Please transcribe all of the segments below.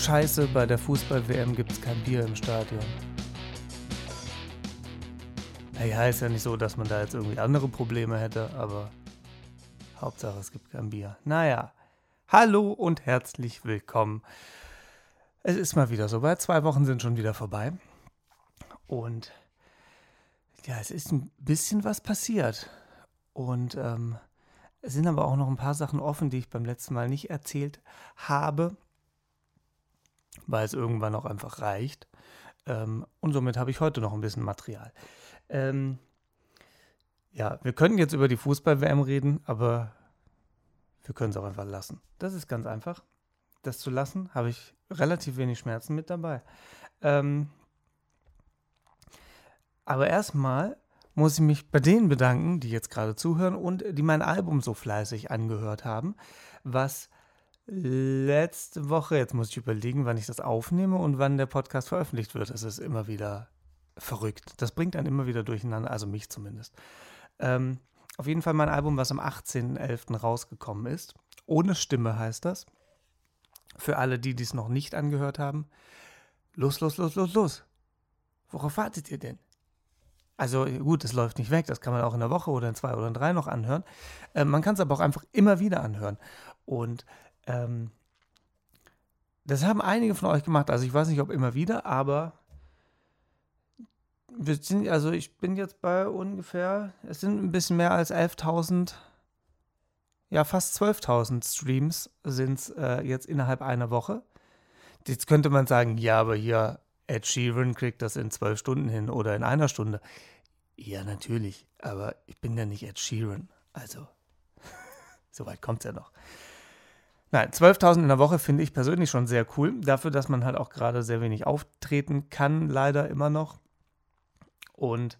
Scheiße, bei der Fußball-WM gibt es kein Bier im Stadion. Naja, ist ja nicht so, dass man da jetzt irgendwie andere Probleme hätte, aber Hauptsache es gibt kein Bier. Naja, hallo und herzlich willkommen. Es ist mal wieder soweit. Zwei Wochen sind schon wieder vorbei. Und ja, es ist ein bisschen was passiert. Und ähm, es sind aber auch noch ein paar Sachen offen, die ich beim letzten Mal nicht erzählt habe weil es irgendwann auch einfach reicht. Ähm, und somit habe ich heute noch ein bisschen Material. Ähm, ja, wir könnten jetzt über die Fußball-WM reden, aber wir können es auch einfach lassen. Das ist ganz einfach. Das zu lassen, habe ich relativ wenig Schmerzen mit dabei. Ähm, aber erstmal muss ich mich bei denen bedanken, die jetzt gerade zuhören und die mein Album so fleißig angehört haben, was letzte Woche, jetzt muss ich überlegen, wann ich das aufnehme und wann der Podcast veröffentlicht wird. Es ist immer wieder verrückt. Das bringt einen immer wieder durcheinander, also mich zumindest. Ähm, auf jeden Fall mein Album, was am 18.11. rausgekommen ist. Ohne Stimme heißt das. Für alle, die dies noch nicht angehört haben. Los, los, los, los, los. Worauf wartet ihr denn? Also gut, es läuft nicht weg, das kann man auch in einer Woche oder in zwei oder in drei noch anhören. Äh, man kann es aber auch einfach immer wieder anhören. Und ähm, das haben einige von euch gemacht. Also ich weiß nicht, ob immer wieder, aber wir sind, also ich bin jetzt bei ungefähr, es sind ein bisschen mehr als 11.000, ja fast 12.000 Streams sind es äh, jetzt innerhalb einer Woche. Jetzt könnte man sagen, ja, aber hier Ed Sheeran kriegt das in zwölf Stunden hin oder in einer Stunde. Ja, natürlich, aber ich bin ja nicht Ed Sheeran. Also, soweit kommt es ja noch. Nein, 12.000 in der Woche finde ich persönlich schon sehr cool. Dafür, dass man halt auch gerade sehr wenig auftreten kann, leider immer noch. Und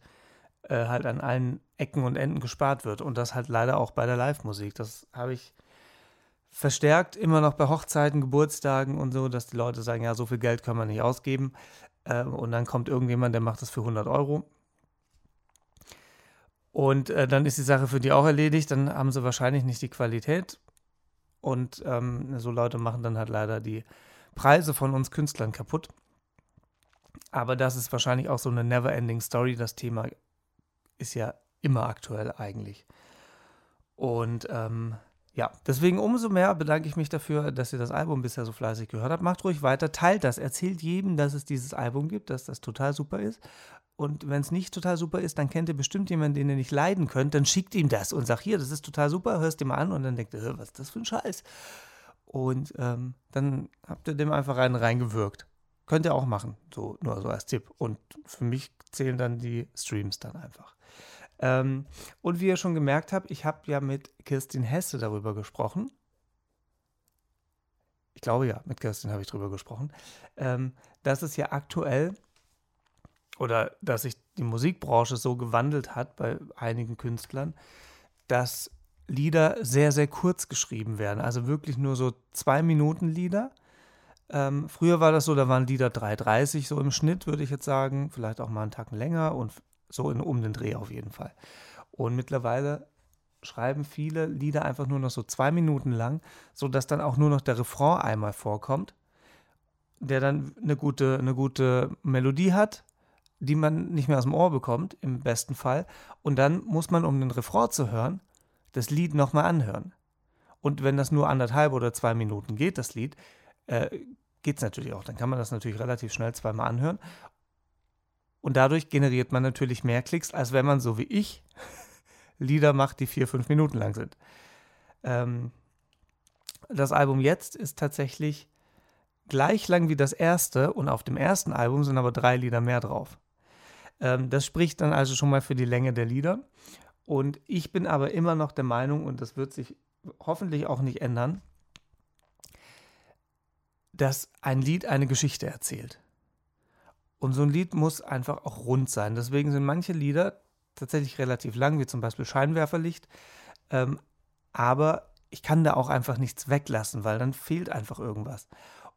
äh, halt an allen Ecken und Enden gespart wird. Und das halt leider auch bei der Live-Musik. Das habe ich verstärkt immer noch bei Hochzeiten, Geburtstagen und so, dass die Leute sagen, ja, so viel Geld können wir nicht ausgeben. Äh, und dann kommt irgendjemand, der macht das für 100 Euro. Und äh, dann ist die Sache für die auch erledigt. Dann haben sie wahrscheinlich nicht die Qualität und ähm, so Leute machen dann halt leider die Preise von uns Künstlern kaputt. Aber das ist wahrscheinlich auch so eine never-ending Story. Das Thema ist ja immer aktuell eigentlich. Und ähm, ja, deswegen umso mehr bedanke ich mich dafür, dass ihr das Album bisher so fleißig gehört habt. Macht ruhig weiter, teilt das, erzählt jedem, dass es dieses Album gibt, dass das total super ist. Und wenn es nicht total super ist, dann kennt ihr bestimmt jemanden, den ihr nicht leiden könnt. Dann schickt ihm das und sagt, hier, das ist total super, hörst dir mal an. Und dann denkt ihr, was ist das für ein Scheiß? Und ähm, dann habt ihr dem einfach rein reingewirkt. Könnt ihr auch machen, so nur so als Tipp. Und für mich zählen dann die Streams dann einfach. Ähm, und wie ihr schon gemerkt habt, ich habe ja mit Kirstin Hesse darüber gesprochen. Ich glaube ja, mit Kirstin habe ich darüber gesprochen, ähm, dass es ja aktuell oder dass sich die Musikbranche so gewandelt hat bei einigen Künstlern, dass Lieder sehr, sehr kurz geschrieben werden. Also wirklich nur so zwei Minuten Lieder. Ähm, früher war das so, da waren Lieder 3,30 so im Schnitt, würde ich jetzt sagen. Vielleicht auch mal einen Tag länger und so in, um den Dreh auf jeden Fall. Und mittlerweile schreiben viele Lieder einfach nur noch so zwei Minuten lang, sodass dann auch nur noch der Refrain einmal vorkommt, der dann eine gute, eine gute Melodie hat, die man nicht mehr aus dem Ohr bekommt, im besten Fall. Und dann muss man, um den Refrain zu hören, das Lied nochmal anhören. Und wenn das nur anderthalb oder zwei Minuten geht, das Lied, äh, geht es natürlich auch. Dann kann man das natürlich relativ schnell zweimal anhören. Und dadurch generiert man natürlich mehr Klicks, als wenn man so wie ich Lieder macht, die vier, fünf Minuten lang sind. Ähm, das Album jetzt ist tatsächlich gleich lang wie das erste und auf dem ersten Album sind aber drei Lieder mehr drauf. Ähm, das spricht dann also schon mal für die Länge der Lieder. Und ich bin aber immer noch der Meinung, und das wird sich hoffentlich auch nicht ändern, dass ein Lied eine Geschichte erzählt. Und so ein Lied muss einfach auch rund sein. Deswegen sind manche Lieder tatsächlich relativ lang, wie zum Beispiel Scheinwerferlicht. Ähm, aber ich kann da auch einfach nichts weglassen, weil dann fehlt einfach irgendwas.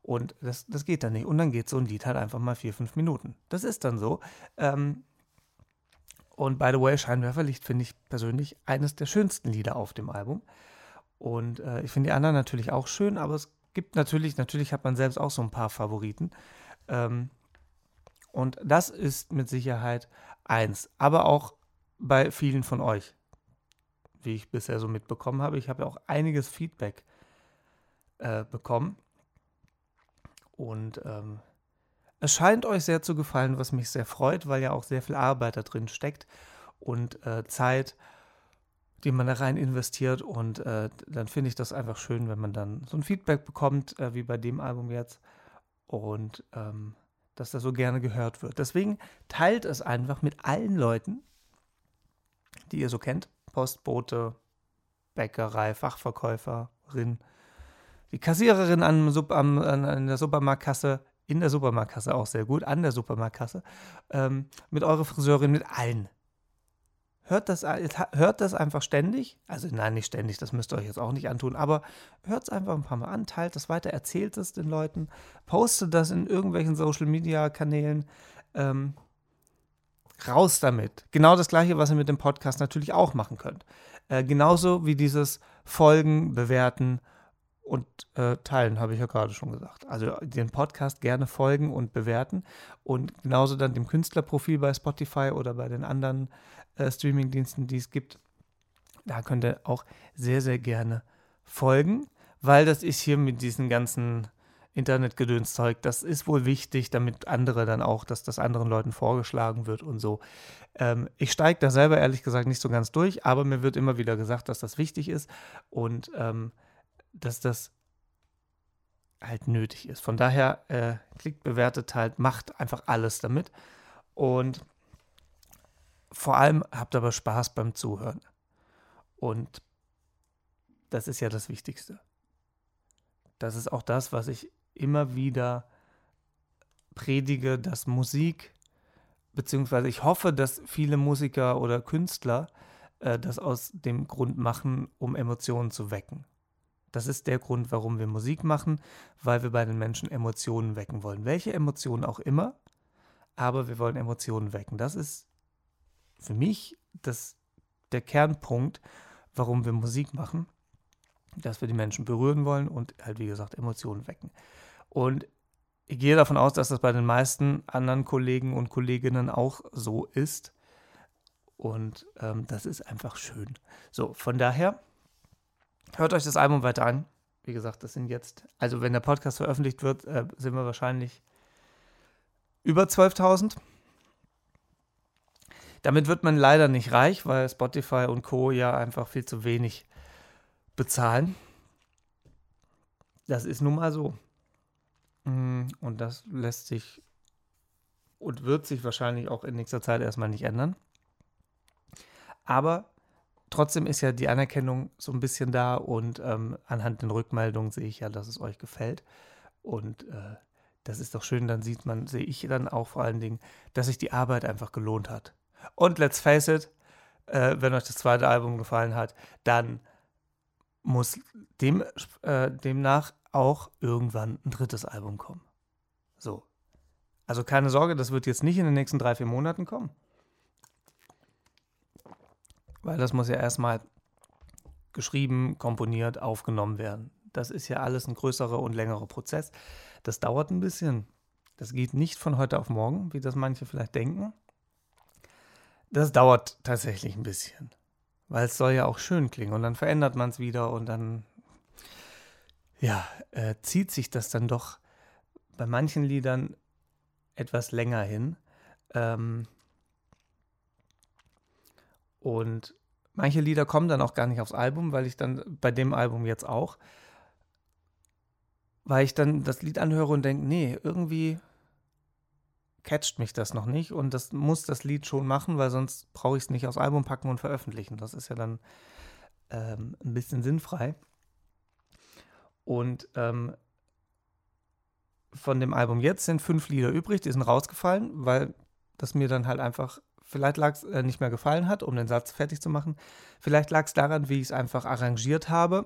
Und das, das geht dann nicht. Und dann geht so ein Lied halt einfach mal vier, fünf Minuten. Das ist dann so. Ähm, und by the way, Scheinwerferlicht finde ich persönlich eines der schönsten Lieder auf dem Album. Und äh, ich finde die anderen natürlich auch schön, aber es gibt natürlich, natürlich hat man selbst auch so ein paar Favoriten. Ähm, und das ist mit Sicherheit eins. Aber auch bei vielen von euch, wie ich bisher so mitbekommen habe. Ich habe ja auch einiges Feedback äh, bekommen. Und ähm, es scheint euch sehr zu gefallen, was mich sehr freut, weil ja auch sehr viel Arbeit da drin steckt und äh, Zeit, die man da rein investiert. Und äh, dann finde ich das einfach schön, wenn man dann so ein Feedback bekommt, äh, wie bei dem Album jetzt. Und ähm, dass das so gerne gehört wird. Deswegen teilt es einfach mit allen Leuten, die ihr so kennt. Postbote, Bäckerei, Fachverkäuferin, die Kassiererin an, an, an der Supermarktkasse, in der Supermarktkasse auch sehr gut, an der Supermarktkasse, ähm, mit eurer Friseurin, mit allen. Hört das, hört das einfach ständig. Also nein, nicht ständig, das müsst ihr euch jetzt auch nicht antun, aber hört es einfach ein paar Mal an, teilt das weiter, erzählt es den Leuten, postet das in irgendwelchen Social-Media-Kanälen. Ähm, raus damit. Genau das gleiche, was ihr mit dem Podcast natürlich auch machen könnt. Äh, genauso wie dieses Folgen, bewerten und äh, teilen, habe ich ja gerade schon gesagt. Also den Podcast gerne folgen und bewerten und genauso dann dem Künstlerprofil bei Spotify oder bei den anderen äh, Streamingdiensten, die es gibt. Da könnt ihr auch sehr, sehr gerne folgen, weil das ist hier mit diesen ganzen Internetgedönszeug, das ist wohl wichtig, damit andere dann auch, dass das anderen Leuten vorgeschlagen wird und so. Ähm, ich steige da selber ehrlich gesagt nicht so ganz durch, aber mir wird immer wieder gesagt, dass das wichtig ist und ähm, dass das halt nötig ist. Von daher äh, klickt, bewertet halt, macht einfach alles damit und vor allem habt aber Spaß beim Zuhören. Und das ist ja das Wichtigste. Das ist auch das, was ich immer wieder predige, dass Musik, beziehungsweise ich hoffe, dass viele Musiker oder Künstler äh, das aus dem Grund machen, um Emotionen zu wecken. Das ist der Grund, warum wir Musik machen, weil wir bei den Menschen Emotionen wecken wollen. Welche Emotionen auch immer, aber wir wollen Emotionen wecken. Das ist für mich das, der Kernpunkt, warum wir Musik machen, dass wir die Menschen berühren wollen und halt, wie gesagt, Emotionen wecken. Und ich gehe davon aus, dass das bei den meisten anderen Kollegen und Kolleginnen auch so ist. Und ähm, das ist einfach schön. So, von daher, hört euch das Album weiter an. Wie gesagt, das sind jetzt, also wenn der Podcast veröffentlicht wird, äh, sind wir wahrscheinlich über 12.000. Damit wird man leider nicht reich, weil Spotify und Co. ja einfach viel zu wenig bezahlen. Das ist nun mal so. Mm, und das lässt sich und wird sich wahrscheinlich auch in nächster Zeit erstmal nicht ändern. Aber trotzdem ist ja die Anerkennung so ein bisschen da und ähm, anhand den Rückmeldungen sehe ich ja, dass es euch gefällt. Und äh, das ist doch schön, dann sieht man, sehe ich dann auch vor allen Dingen, dass sich die Arbeit einfach gelohnt hat. Und let's face it, äh, wenn euch das zweite Album gefallen hat, dann muss dem, äh, demnach auch irgendwann ein drittes Album kommen. So. Also keine Sorge, das wird jetzt nicht in den nächsten drei, vier Monaten kommen. Weil das muss ja erstmal geschrieben, komponiert, aufgenommen werden. Das ist ja alles ein größerer und längerer Prozess. Das dauert ein bisschen. Das geht nicht von heute auf morgen, wie das manche vielleicht denken. Das dauert tatsächlich ein bisschen. Weil es soll ja auch schön klingen und dann verändert man es wieder und dann ja, äh, zieht sich das dann doch bei manchen Liedern etwas länger hin. Ähm, und manche Lieder kommen dann auch gar nicht aufs Album, weil ich dann bei dem Album jetzt auch, weil ich dann das Lied anhöre und denke, nee, irgendwie catcht mich das noch nicht und das muss das Lied schon machen, weil sonst brauche ich es nicht aufs Album packen und veröffentlichen. Das ist ja dann ähm, ein bisschen sinnfrei. Und ähm, von dem Album jetzt sind fünf Lieder übrig, die sind rausgefallen, weil das mir dann halt einfach, vielleicht lag es äh, nicht mehr gefallen hat, um den Satz fertig zu machen. Vielleicht lag es daran, wie ich es einfach arrangiert habe.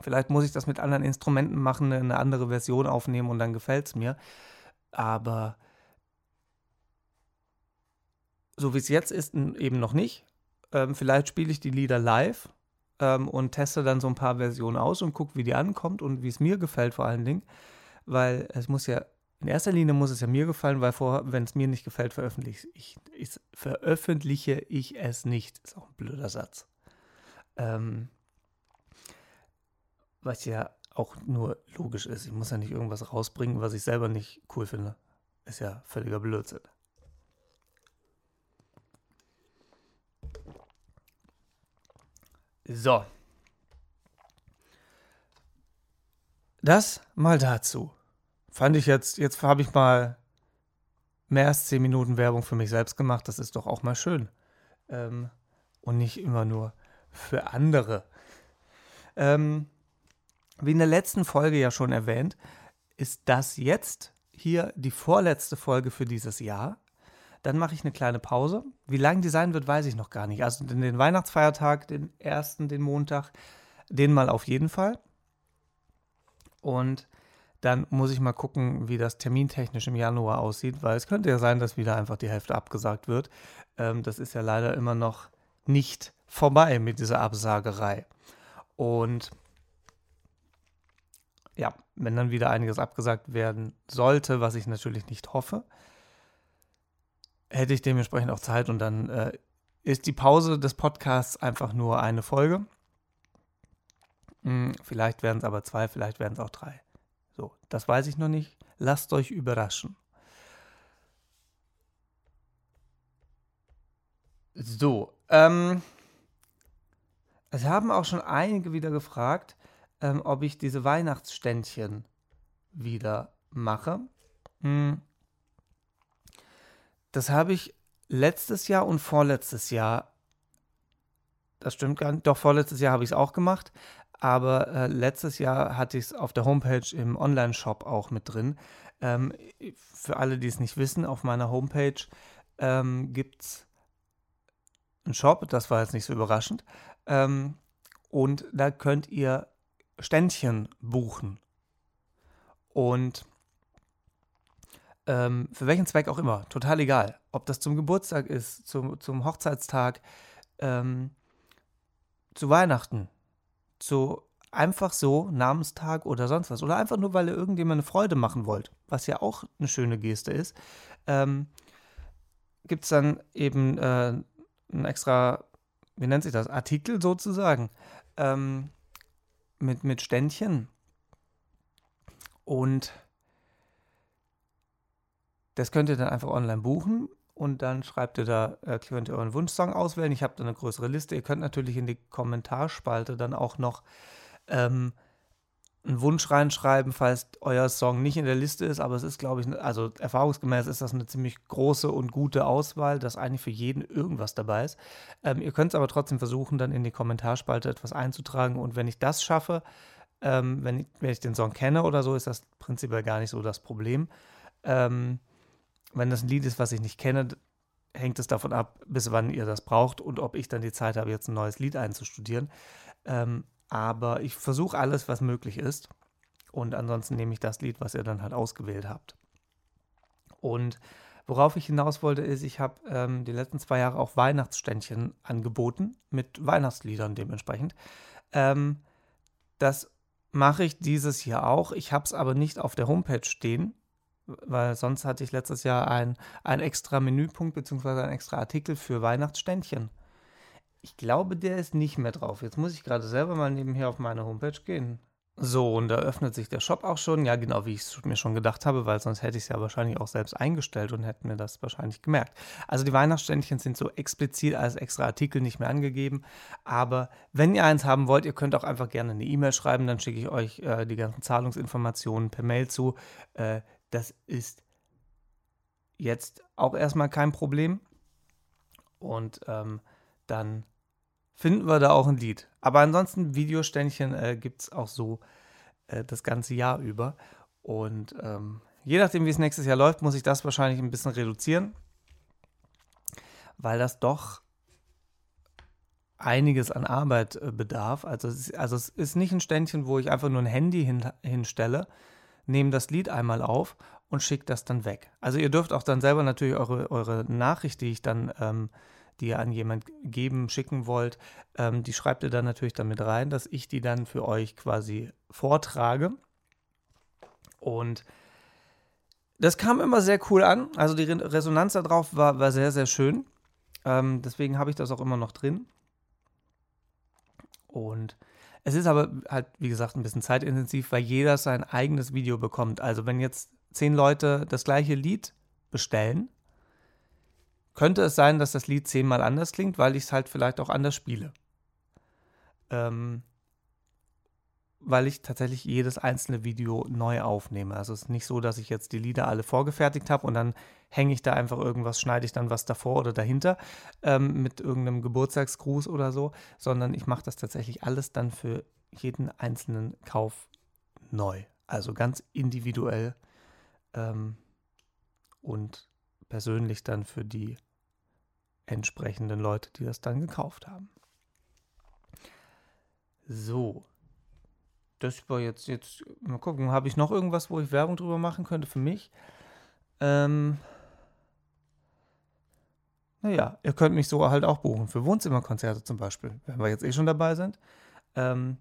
Vielleicht muss ich das mit anderen Instrumenten machen, eine andere Version aufnehmen und dann gefällt es mir. Aber so wie es jetzt ist, eben noch nicht. Ähm, vielleicht spiele ich die Lieder live ähm, und teste dann so ein paar Versionen aus und gucke, wie die ankommt und wie es mir gefällt vor allen Dingen. Weil es muss ja, in erster Linie muss es ja mir gefallen, weil vorher, wenn es mir nicht gefällt, veröffentliche ich, ich, veröffentliche ich es nicht. Ist auch ein blöder Satz. Ähm, was ja auch nur logisch ist. Ich muss ja nicht irgendwas rausbringen, was ich selber nicht cool finde. Ist ja völliger Blödsinn. So. Das mal dazu. Fand ich jetzt, jetzt habe ich mal mehr als 10 Minuten Werbung für mich selbst gemacht. Das ist doch auch mal schön. Ähm, und nicht immer nur für andere. Ähm, wie in der letzten Folge ja schon erwähnt, ist das jetzt hier die vorletzte Folge für dieses Jahr. Dann mache ich eine kleine Pause. Wie lang die sein wird, weiß ich noch gar nicht. Also den Weihnachtsfeiertag, den ersten, den Montag, den mal auf jeden Fall. Und dann muss ich mal gucken, wie das termintechnisch im Januar aussieht, weil es könnte ja sein, dass wieder einfach die Hälfte abgesagt wird. Ähm, das ist ja leider immer noch nicht vorbei mit dieser Absagerei. Und ja, wenn dann wieder einiges abgesagt werden sollte, was ich natürlich nicht hoffe, hätte ich dementsprechend auch Zeit und dann äh, ist die Pause des Podcasts einfach nur eine Folge. Hm, vielleicht werden es aber zwei, vielleicht werden es auch drei. So, das weiß ich noch nicht. Lasst euch überraschen. So, ähm, es haben auch schon einige wieder gefragt, ähm, ob ich diese Weihnachtsständchen wieder mache. Hm. Das habe ich letztes Jahr und vorletztes Jahr, das stimmt gar nicht, doch vorletztes Jahr habe ich es auch gemacht, aber äh, letztes Jahr hatte ich es auf der Homepage im Online-Shop auch mit drin. Ähm, für alle, die es nicht wissen, auf meiner Homepage ähm, gibt es einen Shop, das war jetzt nicht so überraschend. Ähm, und da könnt ihr Ständchen buchen. Und ähm, für welchen Zweck auch immer, total egal. Ob das zum Geburtstag ist, zum, zum Hochzeitstag, ähm, zu Weihnachten, zu einfach so Namenstag oder sonst was. Oder einfach nur, weil ihr irgendjemand eine Freude machen wollt, was ja auch eine schöne Geste ist, ähm, gibt es dann eben äh, ein extra, wie nennt sich das, Artikel sozusagen, ähm, mit, mit Ständchen. Und das könnt ihr dann einfach online buchen und dann schreibt ihr da, äh, könnt ihr euren Wunschsong auswählen. Ich habe da eine größere Liste. Ihr könnt natürlich in die Kommentarspalte dann auch noch ähm, einen Wunsch reinschreiben, falls euer Song nicht in der Liste ist, aber es ist, glaube ich, also erfahrungsgemäß ist das eine ziemlich große und gute Auswahl, dass eigentlich für jeden irgendwas dabei ist. Ähm, ihr könnt es aber trotzdem versuchen, dann in die Kommentarspalte etwas einzutragen und wenn ich das schaffe, ähm, wenn, ich, wenn ich den Song kenne oder so, ist das prinzipiell gar nicht so das Problem. Ähm, wenn das ein Lied ist, was ich nicht kenne, hängt es davon ab, bis wann ihr das braucht und ob ich dann die Zeit habe, jetzt ein neues Lied einzustudieren. Ähm, aber ich versuche alles, was möglich ist. Und ansonsten nehme ich das Lied, was ihr dann halt ausgewählt habt. Und worauf ich hinaus wollte, ist, ich habe ähm, die letzten zwei Jahre auch Weihnachtsständchen angeboten, mit Weihnachtsliedern dementsprechend. Ähm, das mache ich dieses Jahr auch. Ich habe es aber nicht auf der Homepage stehen, weil sonst hatte ich letztes Jahr ein, ein extra Menüpunkt bzw. ein extra Artikel für Weihnachtsständchen. Ich glaube, der ist nicht mehr drauf. Jetzt muss ich gerade selber mal nebenher auf meine Homepage gehen. So, und da öffnet sich der Shop auch schon. Ja, genau, wie ich es mir schon gedacht habe, weil sonst hätte ich es ja wahrscheinlich auch selbst eingestellt und hätte mir das wahrscheinlich gemerkt. Also die Weihnachtsständchen sind so explizit als extra Artikel nicht mehr angegeben. Aber wenn ihr eins haben wollt, ihr könnt auch einfach gerne eine E-Mail schreiben, dann schicke ich euch äh, die ganzen Zahlungsinformationen per Mail zu. Äh, das ist jetzt auch erstmal kein Problem. Und ähm, dann finden wir da auch ein Lied. Aber ansonsten, Videoständchen äh, gibt es auch so äh, das ganze Jahr über. Und ähm, je nachdem, wie es nächstes Jahr läuft, muss ich das wahrscheinlich ein bisschen reduzieren, weil das doch einiges an Arbeit äh, bedarf. Also es, ist, also es ist nicht ein Ständchen, wo ich einfach nur ein Handy hin, hinstelle, nehme das Lied einmal auf und schicke das dann weg. Also ihr dürft auch dann selber natürlich eure, eure Nachricht, die ich dann ähm, die ihr an jemand geben, schicken wollt, ähm, die schreibt ihr dann natürlich damit rein, dass ich die dann für euch quasi vortrage. Und das kam immer sehr cool an. Also die Resonanz darauf war, war sehr, sehr schön. Ähm, deswegen habe ich das auch immer noch drin. Und es ist aber halt, wie gesagt, ein bisschen zeitintensiv, weil jeder sein eigenes Video bekommt. Also wenn jetzt zehn Leute das gleiche Lied bestellen, könnte es sein, dass das Lied zehnmal anders klingt, weil ich es halt vielleicht auch anders spiele. Ähm, weil ich tatsächlich jedes einzelne Video neu aufnehme. Also es ist nicht so, dass ich jetzt die Lieder alle vorgefertigt habe und dann hänge ich da einfach irgendwas, schneide ich dann was davor oder dahinter ähm, mit irgendeinem Geburtstagsgruß oder so, sondern ich mache das tatsächlich alles dann für jeden einzelnen Kauf neu. Also ganz individuell ähm, und persönlich dann für die entsprechenden Leute, die das dann gekauft haben. So, das war jetzt, jetzt, mal gucken, habe ich noch irgendwas, wo ich Werbung drüber machen könnte für mich? Ähm, naja, ihr könnt mich so halt auch buchen, für Wohnzimmerkonzerte zum Beispiel, wenn wir jetzt eh schon dabei sind. Ähm,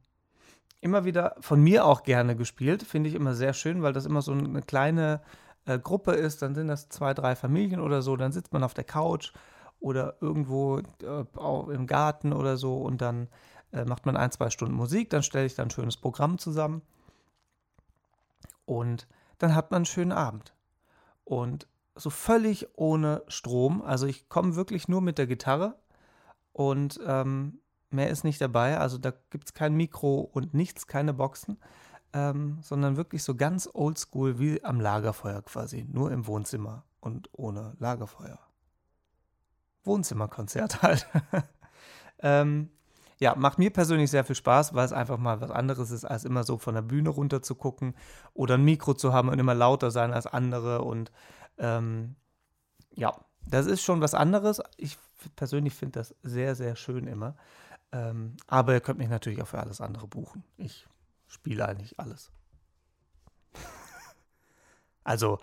immer wieder von mir auch gerne gespielt, finde ich immer sehr schön, weil das immer so eine kleine äh, Gruppe ist, dann sind das zwei, drei Familien oder so, dann sitzt man auf der Couch oder irgendwo äh, im Garten oder so und dann äh, macht man ein, zwei Stunden Musik, dann stelle ich dann ein schönes Programm zusammen und dann hat man einen schönen Abend. Und so völlig ohne Strom, also ich komme wirklich nur mit der Gitarre und ähm, mehr ist nicht dabei, also da gibt es kein Mikro und nichts, keine Boxen, ähm, sondern wirklich so ganz oldschool wie am Lagerfeuer quasi, nur im Wohnzimmer und ohne Lagerfeuer. Wohnzimmerkonzert halt. ähm, ja, macht mir persönlich sehr viel Spaß, weil es einfach mal was anderes ist, als immer so von der Bühne runter zu gucken oder ein Mikro zu haben und immer lauter sein als andere. Und ähm, ja, das ist schon was anderes. Ich persönlich finde das sehr, sehr schön immer. Ähm, aber ihr könnt mich natürlich auch für alles andere buchen. Ich spiele eigentlich alles. also,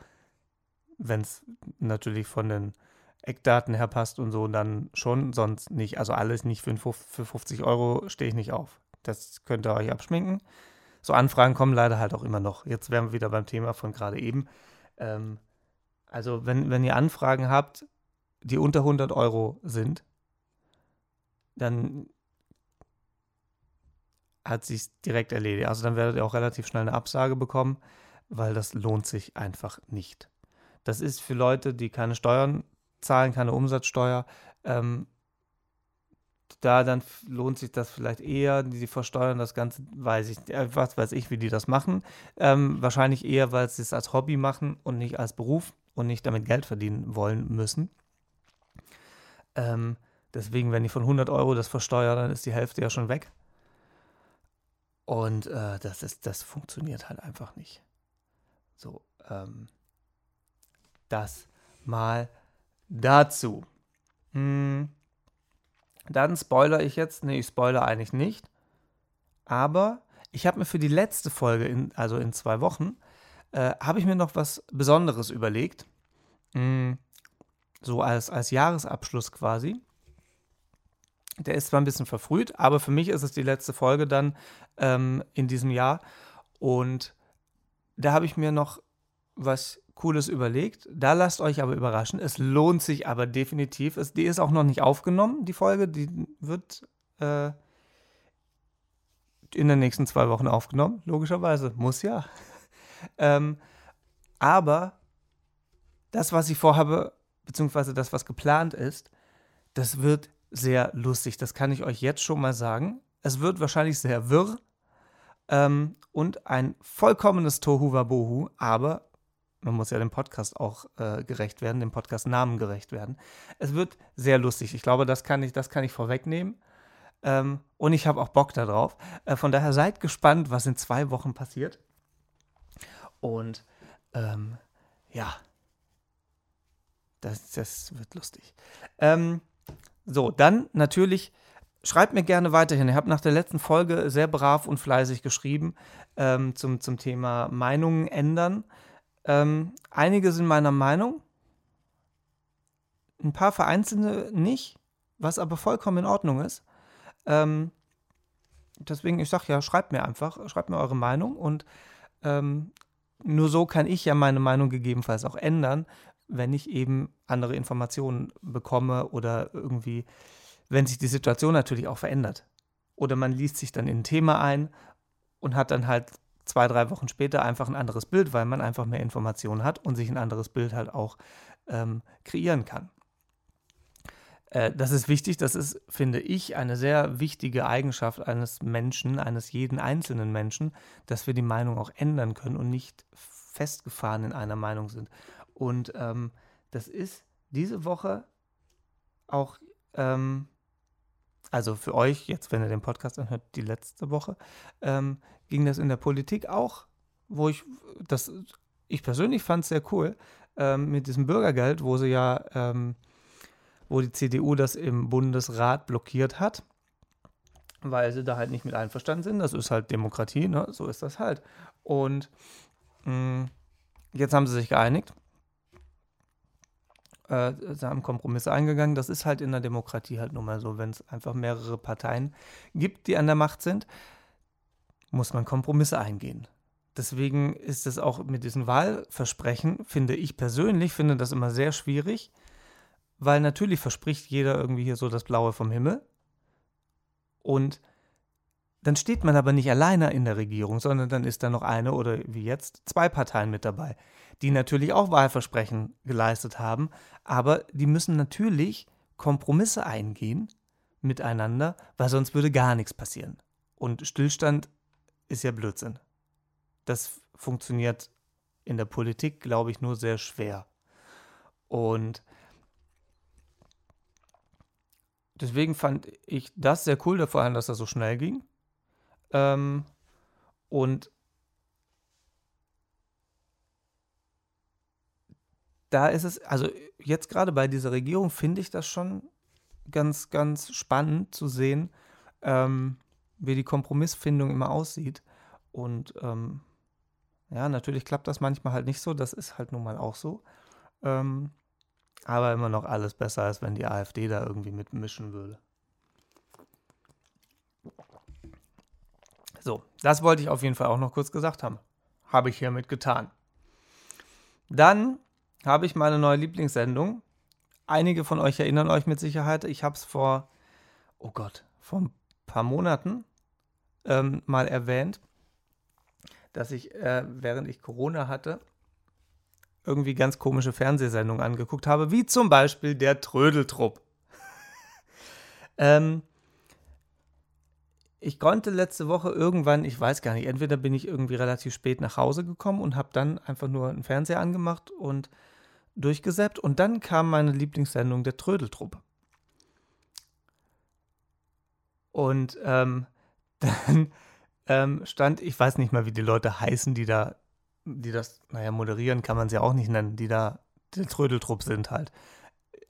wenn es natürlich von den Eckdaten her passt und so, dann schon, sonst nicht. Also alles nicht für, für 50 Euro stehe ich nicht auf. Das könnt ihr euch abschminken. So Anfragen kommen leider halt auch immer noch. Jetzt wären wir wieder beim Thema von gerade eben. Ähm, also wenn, wenn ihr Anfragen habt, die unter 100 Euro sind, dann hat sich direkt erledigt. Also dann werdet ihr auch relativ schnell eine Absage bekommen, weil das lohnt sich einfach nicht. Das ist für Leute, die keine Steuern zahlen keine Umsatzsteuer. Ähm, da dann lohnt sich das vielleicht eher, die versteuern das Ganze, weiß ich, äh, was weiß ich, wie die das machen. Ähm, wahrscheinlich eher, weil sie es als Hobby machen und nicht als Beruf und nicht damit Geld verdienen wollen müssen. Ähm, deswegen, wenn die von 100 Euro das versteuern, dann ist die Hälfte ja schon weg. Und äh, das, ist, das funktioniert halt einfach nicht. So, ähm, das mal dazu. Hm, dann spoiler ich jetzt. Nee, ich spoiler eigentlich nicht. Aber ich habe mir für die letzte Folge, in, also in zwei Wochen, äh, habe ich mir noch was Besonderes überlegt. Hm, so als, als Jahresabschluss quasi. Der ist zwar ein bisschen verfrüht, aber für mich ist es die letzte Folge dann ähm, in diesem Jahr. Und da habe ich mir noch was Cooles überlegt. Da lasst euch aber überraschen. Es lohnt sich aber definitiv. Es, die ist auch noch nicht aufgenommen, die Folge. Die wird äh, in den nächsten zwei Wochen aufgenommen. Logischerweise. Muss ja. ähm, aber das, was ich vorhabe, beziehungsweise das, was geplant ist, das wird sehr lustig. Das kann ich euch jetzt schon mal sagen. Es wird wahrscheinlich sehr wirr ähm, und ein vollkommenes Tohu Wabohu, aber man muss ja dem Podcast auch äh, gerecht werden, dem Podcast-Namen gerecht werden. Es wird sehr lustig. Ich glaube, das kann ich, das kann ich vorwegnehmen. Ähm, und ich habe auch Bock darauf. Äh, von daher seid gespannt, was in zwei Wochen passiert. Und ähm, ja, das, das wird lustig. Ähm, so, dann natürlich schreibt mir gerne weiterhin. Ihr habt nach der letzten Folge sehr brav und fleißig geschrieben ähm, zum, zum Thema Meinungen ändern. Ähm, einige sind meiner Meinung, ein paar vereinzelte nicht. was aber vollkommen in Ordnung ist. Ähm, deswegen, ich sage ja, schreibt mir einfach, schreibt mir eure Meinung und ähm, nur so kann ich ja meine Meinung gegebenenfalls auch ändern, wenn ich eben andere Informationen bekomme oder irgendwie, wenn sich die Situation natürlich auch verändert. Oder man liest sich dann in ein Thema ein und hat dann halt zwei, drei Wochen später einfach ein anderes Bild, weil man einfach mehr Informationen hat und sich ein anderes Bild halt auch ähm, kreieren kann. Äh, das ist wichtig, das ist, finde ich, eine sehr wichtige Eigenschaft eines Menschen, eines jeden einzelnen Menschen, dass wir die Meinung auch ändern können und nicht festgefahren in einer Meinung sind. Und ähm, das ist diese Woche auch, ähm, also für euch, jetzt wenn ihr den Podcast anhört, die letzte Woche, ähm, ging das in der Politik auch, wo ich, das, ich persönlich fand es sehr cool, ähm, mit diesem Bürgergeld, wo sie ja ähm, wo die CDU das im Bundesrat blockiert hat, weil sie da halt nicht mit einverstanden sind. Das ist halt Demokratie, ne? so ist das halt. Und mh, mm, jetzt haben sie sich geeinigt. Äh, sie haben Kompromisse eingegangen. Das ist halt in der Demokratie halt nun mal so. Wenn es einfach mehrere Parteien gibt, die an der Macht sind, muss man Kompromisse eingehen. Deswegen ist es auch mit diesen Wahlversprechen, finde ich persönlich, finde das immer sehr schwierig, weil natürlich verspricht jeder irgendwie hier so das Blaue vom Himmel. Und dann steht man aber nicht alleine in der Regierung, sondern dann ist da noch eine oder wie jetzt zwei Parteien mit dabei, die natürlich auch Wahlversprechen geleistet haben, aber die müssen natürlich Kompromisse eingehen miteinander, weil sonst würde gar nichts passieren. Und Stillstand ist ja Blödsinn. Das funktioniert in der Politik, glaube ich, nur sehr schwer. Und deswegen fand ich das sehr cool, vor allem, dass das so schnell ging. Ähm, und da ist es, also jetzt gerade bei dieser Regierung finde ich das schon ganz, ganz spannend zu sehen, ähm, wie die Kompromissfindung immer aussieht. Und ähm, ja, natürlich klappt das manchmal halt nicht so, das ist halt nun mal auch so. Ähm, aber immer noch alles besser, als wenn die AfD da irgendwie mitmischen würde. So, das wollte ich auf jeden Fall auch noch kurz gesagt haben. Habe ich hiermit getan. Dann habe ich meine neue Lieblingssendung. Einige von euch erinnern euch mit Sicherheit. Ich habe es vor, oh Gott, vor ein paar Monaten ähm, mal erwähnt, dass ich, äh, während ich Corona hatte, irgendwie ganz komische Fernsehsendungen angeguckt habe, wie zum Beispiel der Trödeltrupp. ähm, ich konnte letzte Woche irgendwann, ich weiß gar nicht, entweder bin ich irgendwie relativ spät nach Hause gekommen und habe dann einfach nur einen Fernseher angemacht und durchgesäppt und dann kam meine Lieblingssendung der Trödeltrupp. Und ähm, dann ähm, stand, ich weiß nicht mal, wie die Leute heißen, die da die das, naja, moderieren kann man sie auch nicht nennen, die da der Trödeltrupp sind halt.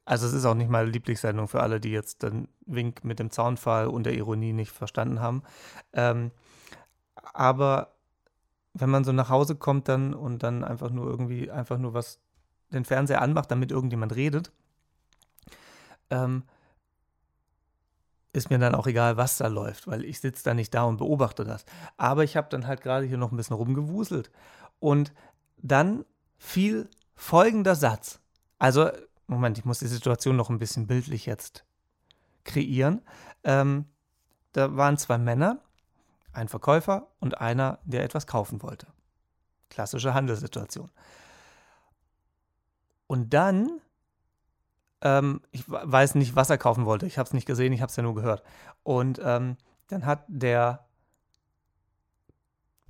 Also es ist auch nicht mal Lieblingssendung für alle, die jetzt den Wink mit dem Zaunfall und der Ironie nicht verstanden haben. Ähm, aber wenn man so nach Hause kommt dann und dann einfach nur irgendwie, einfach nur was, den Fernseher anmacht, damit irgendjemand redet, ähm, ist mir dann auch egal, was da läuft, weil ich sitze da nicht da und beobachte das. Aber ich habe dann halt gerade hier noch ein bisschen rumgewuselt und dann fiel folgender Satz. Also, Moment, ich muss die Situation noch ein bisschen bildlich jetzt kreieren. Ähm, da waren zwei Männer, ein Verkäufer und einer, der etwas kaufen wollte. Klassische Handelssituation. Und dann, ähm, ich weiß nicht, was er kaufen wollte. Ich habe es nicht gesehen, ich habe es ja nur gehört. Und ähm, dann hat der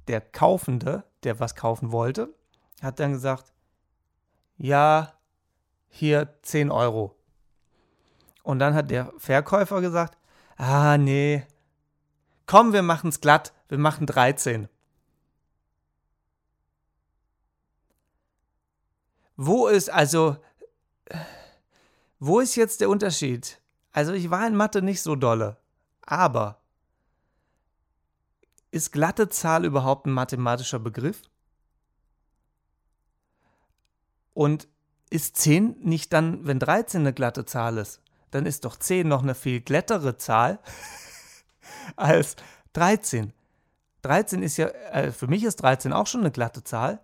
der Kaufende, der was kaufen wollte, hat dann gesagt, ja, hier 10 Euro. Und dann hat der Verkäufer gesagt, ah nee, komm, wir machen es glatt, wir machen 13. Wo ist also, wo ist jetzt der Unterschied? Also ich war in Mathe nicht so dolle, aber ist glatte Zahl überhaupt ein mathematischer Begriff? Und ist 10 nicht dann, wenn 13 eine glatte Zahl ist, dann ist doch 10 noch eine viel glättere Zahl als 13. 13 ist ja, äh, für mich ist 13 auch schon eine glatte Zahl,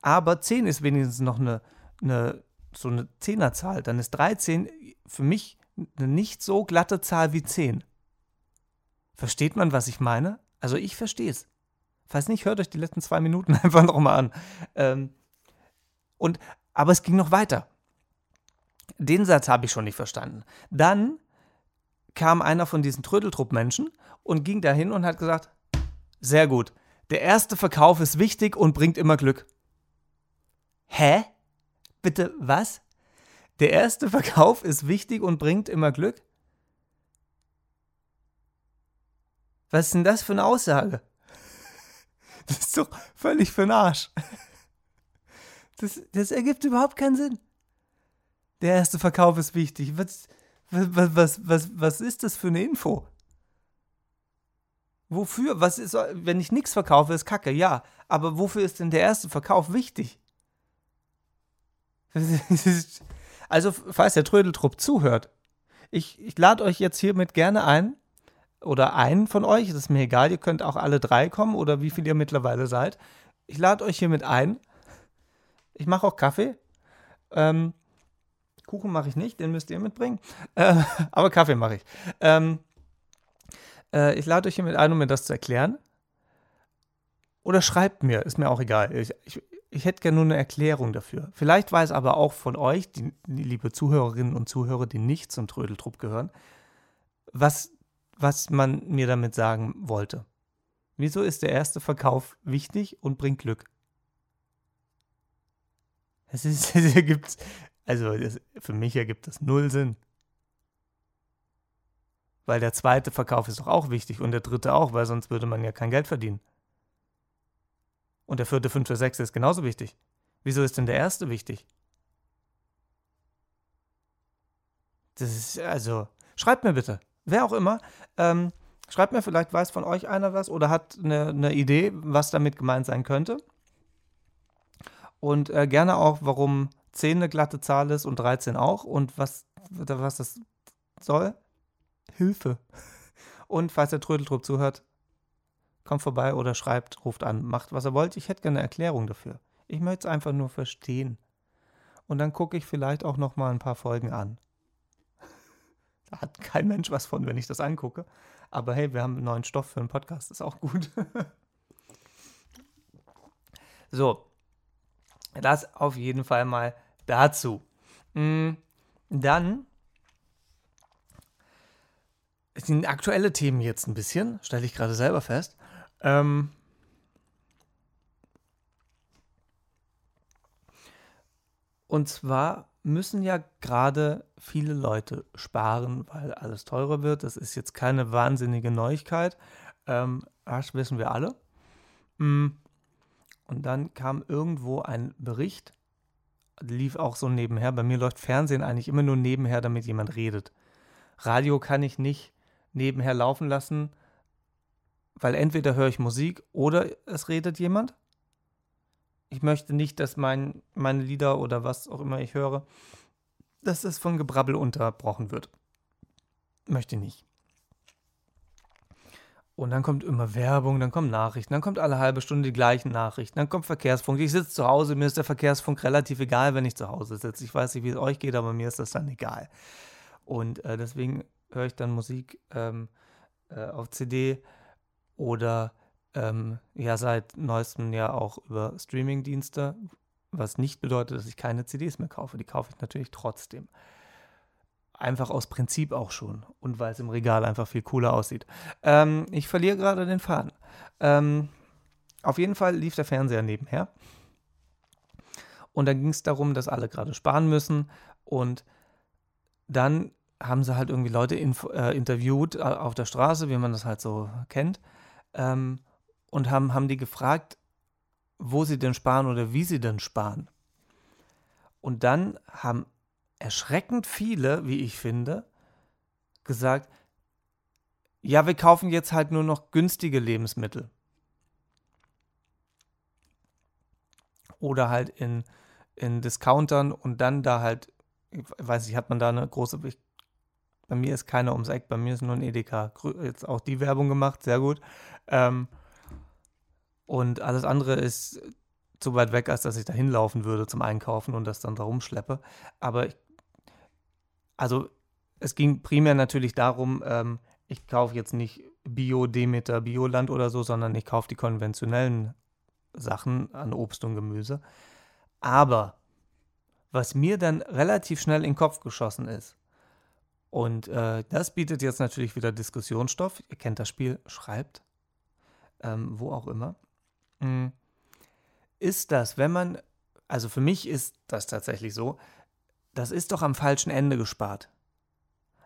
aber 10 ist wenigstens noch eine, eine so eine Zehnerzahl. Dann ist 13 für mich eine nicht so glatte Zahl wie 10. Versteht man, was ich meine? Also ich verstehe es. Falls nicht, hört euch die letzten zwei Minuten einfach nochmal an. Ähm, und, aber es ging noch weiter. Den Satz habe ich schon nicht verstanden. Dann kam einer von diesen Trödeltrupp-Menschen und ging dahin und hat gesagt, sehr gut, der erste Verkauf ist wichtig und bringt immer Glück. Hä? Bitte was? Der erste Verkauf ist wichtig und bringt immer Glück? Was ist denn das für eine Aussage? Das ist doch völlig für den Arsch. Das, das ergibt überhaupt keinen Sinn. Der erste Verkauf ist wichtig. Was, was, was, was, was ist das für eine Info? Wofür? Was ist, wenn ich nichts verkaufe, ist Kacke, ja. Aber wofür ist denn der erste Verkauf wichtig? Also, falls der Trödeltrupp zuhört, ich, ich lade euch jetzt hiermit gerne ein, oder einen von euch, das ist mir egal, ihr könnt auch alle drei kommen oder wie viel ihr mittlerweile seid. Ich lade euch hiermit ein. Ich mache auch Kaffee. Ähm, Kuchen mache ich nicht, den müsst ihr mitbringen. Äh, aber Kaffee mache ich. Ähm, äh, ich lade euch hiermit ein, um mir das zu erklären. Oder schreibt mir, ist mir auch egal. Ich, ich, ich hätte gerne nur eine Erklärung dafür. Vielleicht weiß aber auch von euch, die, die liebe Zuhörerinnen und Zuhörer, die nicht zum Trödeltrupp gehören, was, was man mir damit sagen wollte. Wieso ist der erste Verkauf wichtig und bringt Glück? Es, ist, es ergibt, also das, für mich ergibt das null Sinn. Weil der zweite Verkauf ist doch auch wichtig und der dritte auch, weil sonst würde man ja kein Geld verdienen. Und der vierte, fünfte, sechste ist genauso wichtig. Wieso ist denn der erste wichtig? Das ist, also, schreibt mir bitte. Wer auch immer. Ähm, schreibt mir, vielleicht weiß von euch einer was oder hat eine, eine Idee, was damit gemeint sein könnte. Und äh, gerne auch, warum 10 eine glatte Zahl ist und 13 auch und was, was das soll. Hilfe. Und falls der Trödeltrupp zuhört, kommt vorbei oder schreibt, ruft an, macht was ihr wollt. Ich hätte gerne eine Erklärung dafür. Ich möchte es einfach nur verstehen. Und dann gucke ich vielleicht auch noch mal ein paar Folgen an. Da hat kein Mensch was von, wenn ich das angucke. Aber hey, wir haben einen neuen Stoff für einen Podcast, ist auch gut. so, das auf jeden Fall mal dazu. Mm, dann sind aktuelle Themen jetzt ein bisschen, stelle ich gerade selber fest. Ähm, und zwar müssen ja gerade viele Leute sparen, weil alles teurer wird. Das ist jetzt keine wahnsinnige Neuigkeit. Ähm, das wissen wir alle. Mm. Und dann kam irgendwo ein Bericht, lief auch so nebenher. Bei mir läuft Fernsehen eigentlich immer nur nebenher, damit jemand redet. Radio kann ich nicht nebenher laufen lassen, weil entweder höre ich Musik oder es redet jemand. Ich möchte nicht, dass mein, meine Lieder oder was auch immer ich höre, dass es von Gebrabbel unterbrochen wird. Möchte nicht. Und dann kommt immer Werbung, dann kommen Nachrichten, dann kommt alle halbe Stunde die gleichen Nachrichten, dann kommt Verkehrsfunk. Ich sitze zu Hause, mir ist der Verkehrsfunk relativ egal, wenn ich zu Hause sitze. Ich weiß nicht, wie es euch geht, aber mir ist das dann egal. Und äh, deswegen höre ich dann Musik ähm, äh, auf CD oder ähm, ja seit neuestem ja auch über Streamingdienste, was nicht bedeutet, dass ich keine CDs mehr kaufe. Die kaufe ich natürlich trotzdem. Einfach aus Prinzip auch schon und weil es im Regal einfach viel cooler aussieht. Ähm, ich verliere gerade den Faden. Ähm, auf jeden Fall lief der Fernseher nebenher. Und dann ging es darum, dass alle gerade sparen müssen. Und dann haben sie halt irgendwie Leute äh, interviewt äh, auf der Straße, wie man das halt so kennt. Ähm, und haben, haben die gefragt, wo sie denn sparen oder wie sie denn sparen. Und dann haben erschreckend viele, wie ich finde, gesagt, ja, wir kaufen jetzt halt nur noch günstige Lebensmittel. Oder halt in, in Discountern und dann da halt, ich weiß nicht, hat man da eine große, ich Bei mir ist keiner ums Eck, bei mir ist nur ein Edeka. Jetzt auch die Werbung gemacht, sehr gut. Ähm, und alles andere ist zu weit weg, als dass ich da hinlaufen würde zum Einkaufen und das dann da rumschleppe. Aber ich, also es ging primär natürlich darum, ähm, ich kaufe jetzt nicht Bio, Demeter, Bioland oder so, sondern ich kaufe die konventionellen Sachen an Obst und Gemüse. Aber was mir dann relativ schnell in den Kopf geschossen ist, und äh, das bietet jetzt natürlich wieder Diskussionsstoff. Ihr kennt das Spiel, schreibt, ähm, wo auch immer. Mhm. Ist das, wenn man, also für mich ist das tatsächlich so, das ist doch am falschen Ende gespart.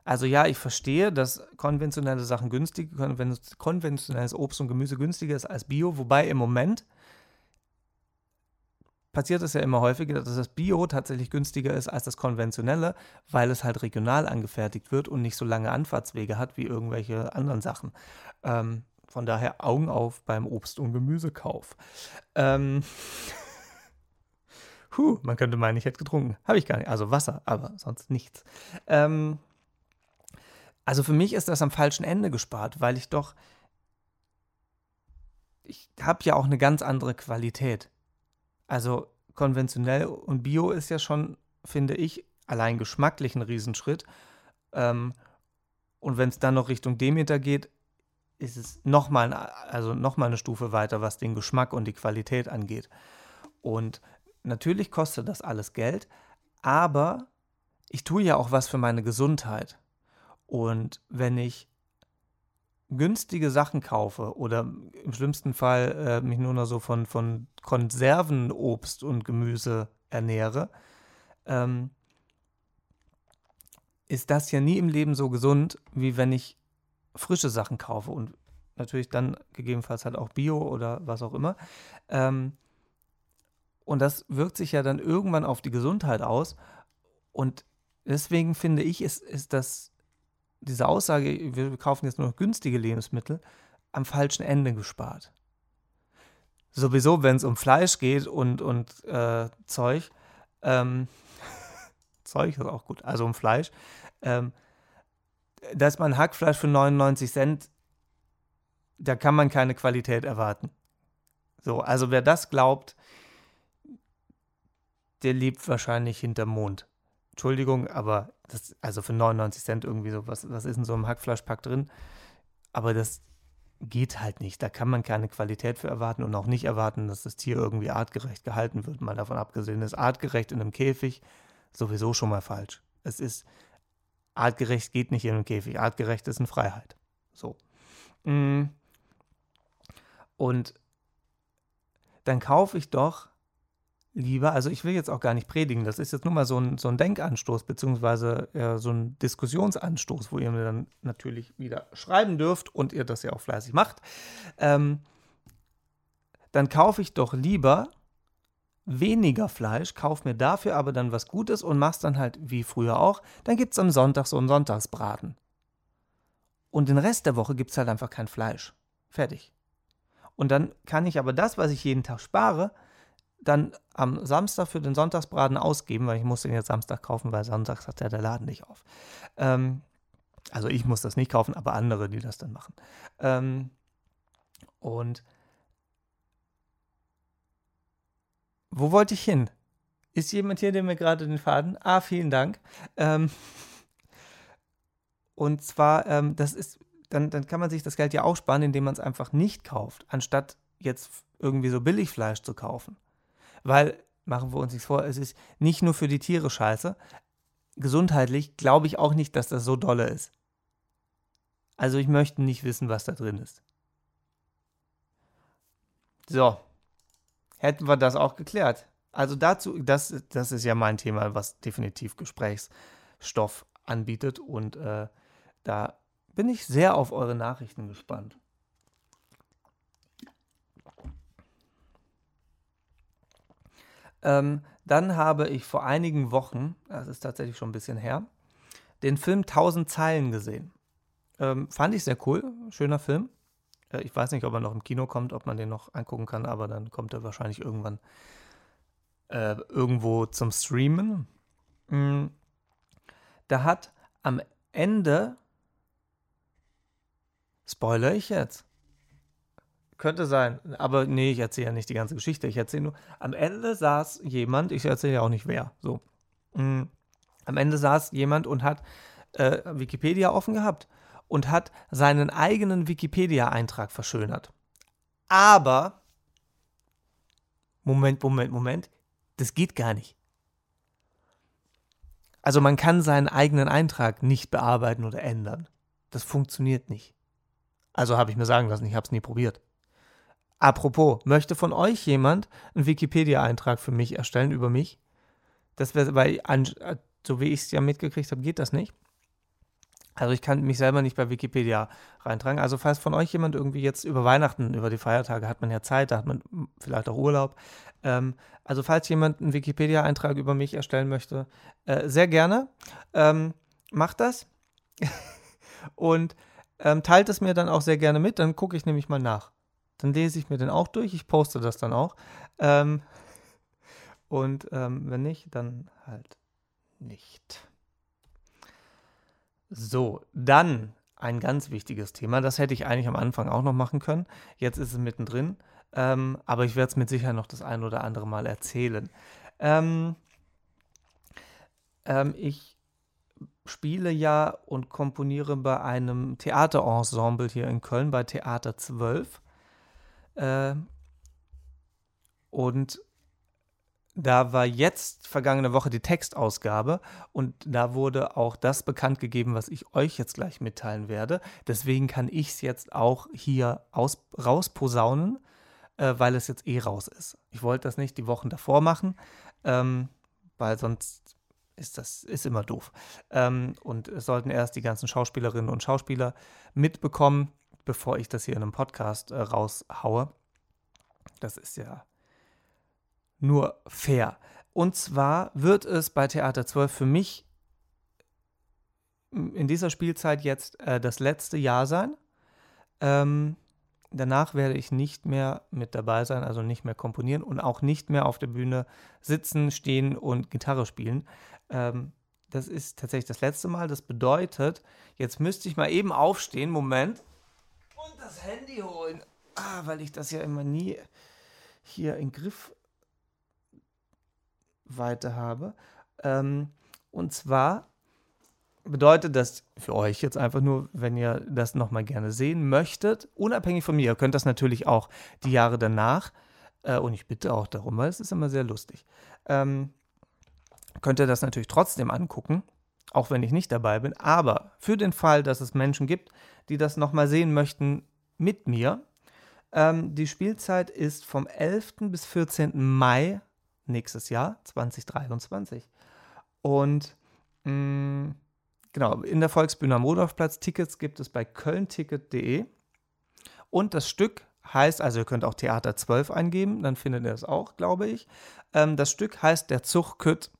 Also ja, ich verstehe, dass konventionelle Sachen günstig, konventionelles Obst und Gemüse günstiger ist als Bio, wobei im Moment passiert es ja immer häufiger, dass das Bio tatsächlich günstiger ist als das konventionelle, weil es halt regional angefertigt wird und nicht so lange Anfahrtswege hat wie irgendwelche anderen Sachen. Ähm, von daher Augen auf beim Obst- und Gemüsekauf. Ähm, Huh, man könnte meinen, ich hätte getrunken. Habe ich gar nicht. Also Wasser, aber sonst nichts. Ähm, also für mich ist das am falschen Ende gespart, weil ich doch. Ich habe ja auch eine ganz andere Qualität. Also konventionell und Bio ist ja schon, finde ich, allein geschmacklich ein Riesenschritt. Ähm, und wenn es dann noch Richtung Demeter geht, ist es nochmal also noch eine Stufe weiter, was den Geschmack und die Qualität angeht. Und natürlich kostet das alles Geld, aber ich tue ja auch was für meine Gesundheit. Und wenn ich günstige Sachen kaufe oder im schlimmsten Fall äh, mich nur noch so von, von Konservenobst und Gemüse ernähre, ähm, ist das ja nie im Leben so gesund, wie wenn ich frische Sachen kaufe und natürlich dann gegebenenfalls halt auch Bio oder was auch immer. Ähm, und das wirkt sich ja dann irgendwann auf die Gesundheit aus. Und deswegen finde ich, ist, ist das diese Aussage, wir kaufen jetzt nur noch günstige Lebensmittel, am falschen Ende gespart. Sowieso, wenn es um Fleisch geht und, und äh, Zeug, ähm, Zeug ist auch gut, also um Fleisch, ähm, dass man Hackfleisch für 99 Cent, da kann man keine Qualität erwarten. So, also wer das glaubt, der lebt wahrscheinlich hinterm Mond. Entschuldigung, aber das, also für 99 Cent irgendwie so, was, was ist in so einem Hackfleischpack drin? Aber das geht halt nicht. Da kann man keine Qualität für erwarten und auch nicht erwarten, dass das Tier irgendwie artgerecht gehalten wird. Mal davon abgesehen ist artgerecht in einem Käfig sowieso schon mal falsch. Es ist artgerecht geht nicht in einem Käfig. Artgerecht ist in Freiheit. So. Mm. Und dann kaufe ich doch lieber, also ich will jetzt auch gar nicht predigen, das ist jetzt nur mal so ein, so ein Denkanstoß, beziehungsweise äh, so ein Diskussionsanstoß, wo ihr mir dann natürlich wieder schreiben dürft und ihr das ja auch fleißig macht. Ähm, dann kaufe ich doch lieber weniger Fleisch, kaufe mir dafür aber dann was Gutes und mach's dann halt wie früher auch. Dann gibt es am Sonntag so einen Sonntagsbraten. Und den Rest der Woche gibt es halt einfach kein Fleisch. Fertig. Und dann kann ich aber das, was ich jeden Tag spare, dann am Samstag für den Sonntagsbraten ausgeben, weil ich muss den jetzt Samstag kaufen, weil Samstag hat ja der Laden nicht auf. Ähm, also ich muss das nicht kaufen, aber andere, die das dann machen. Ähm, und wo wollte ich hin? Ist jemand hier, der mir gerade den Faden? Ah, vielen Dank. Ähm, und zwar, ähm, das ist, dann, dann kann man sich das Geld ja auch sparen, indem man es einfach nicht kauft, anstatt jetzt irgendwie so Billigfleisch zu kaufen. Weil, machen wir uns nichts vor, es ist nicht nur für die Tiere scheiße. Gesundheitlich glaube ich auch nicht, dass das so dolle ist. Also ich möchte nicht wissen, was da drin ist. So, hätten wir das auch geklärt. Also dazu, das, das ist ja mein Thema, was definitiv Gesprächsstoff anbietet. Und äh, da bin ich sehr auf eure Nachrichten gespannt. Ähm, dann habe ich vor einigen Wochen, das ist tatsächlich schon ein bisschen her, den Film 1000 Zeilen gesehen. Ähm, fand ich sehr cool, schöner Film. Äh, ich weiß nicht, ob er noch im Kino kommt, ob man den noch angucken kann, aber dann kommt er wahrscheinlich irgendwann äh, irgendwo zum Streamen. Mhm. Da hat am Ende, spoiler ich jetzt, könnte sein, aber nee, ich erzähle ja nicht die ganze Geschichte. Ich erzähle nur, am Ende saß jemand, ich erzähle ja auch nicht wer, so. Mm, am Ende saß jemand und hat äh, Wikipedia offen gehabt und hat seinen eigenen Wikipedia-Eintrag verschönert. Aber, Moment, Moment, Moment, das geht gar nicht. Also man kann seinen eigenen Eintrag nicht bearbeiten oder ändern. Das funktioniert nicht. Also habe ich mir sagen lassen, ich habe es nie probiert. Apropos, möchte von euch jemand einen Wikipedia-Eintrag für mich erstellen über mich? Das wäre, weil, so wie ich es ja mitgekriegt habe, geht das nicht. Also ich kann mich selber nicht bei Wikipedia reintragen. Also falls von euch jemand irgendwie jetzt über Weihnachten, über die Feiertage hat man ja Zeit, da hat man vielleicht auch Urlaub. Ähm, also falls jemand einen Wikipedia-Eintrag über mich erstellen möchte, äh, sehr gerne. Ähm, macht das. Und ähm, teilt es mir dann auch sehr gerne mit, dann gucke ich nämlich mal nach. Dann lese ich mir den auch durch, ich poste das dann auch. Ähm, und ähm, wenn nicht, dann halt nicht. So, dann ein ganz wichtiges Thema. Das hätte ich eigentlich am Anfang auch noch machen können. Jetzt ist es mittendrin. Ähm, aber ich werde es mit Sicherheit noch das ein oder andere Mal erzählen. Ähm, ähm, ich spiele ja und komponiere bei einem Theaterensemble hier in Köln, bei Theater 12. Äh, und da war jetzt vergangene Woche die Textausgabe und da wurde auch das bekannt gegeben, was ich euch jetzt gleich mitteilen werde. Deswegen kann ich es jetzt auch hier aus, rausposaunen, äh, weil es jetzt eh raus ist. Ich wollte das nicht die Wochen davor machen, ähm, weil sonst ist das ist immer doof. Ähm, und es sollten erst die ganzen Schauspielerinnen und Schauspieler mitbekommen, bevor ich das hier in einem Podcast äh, raushaue. Das ist ja nur fair. Und zwar wird es bei Theater 12 für mich in dieser Spielzeit jetzt äh, das letzte Jahr sein. Ähm, danach werde ich nicht mehr mit dabei sein, also nicht mehr komponieren und auch nicht mehr auf der Bühne sitzen, stehen und Gitarre spielen. Ähm, das ist tatsächlich das letzte Mal. Das bedeutet, jetzt müsste ich mal eben aufstehen, Moment, und das Handy holen. Ah, weil ich das ja immer nie hier in Griff weiter habe. Ähm, und zwar bedeutet das für euch jetzt einfach nur, wenn ihr das nochmal gerne sehen möchtet, unabhängig von mir, ihr könnt das natürlich auch die Jahre danach, äh, und ich bitte auch darum, weil es ist immer sehr lustig, ähm, könnt ihr das natürlich trotzdem angucken, auch wenn ich nicht dabei bin. Aber für den Fall, dass es Menschen gibt, die das nochmal sehen möchten mit mir, ähm, die Spielzeit ist vom 11. bis 14. Mai nächstes Jahr, 2023. Und mh, mm, genau, in der Volksbühne am Rudolfplatz Tickets gibt es bei kölnticket.de. Und das Stück heißt, also ihr könnt auch Theater 12 eingeben, dann findet ihr es auch, glaube ich. Ähm, das Stück heißt Der Zug kütt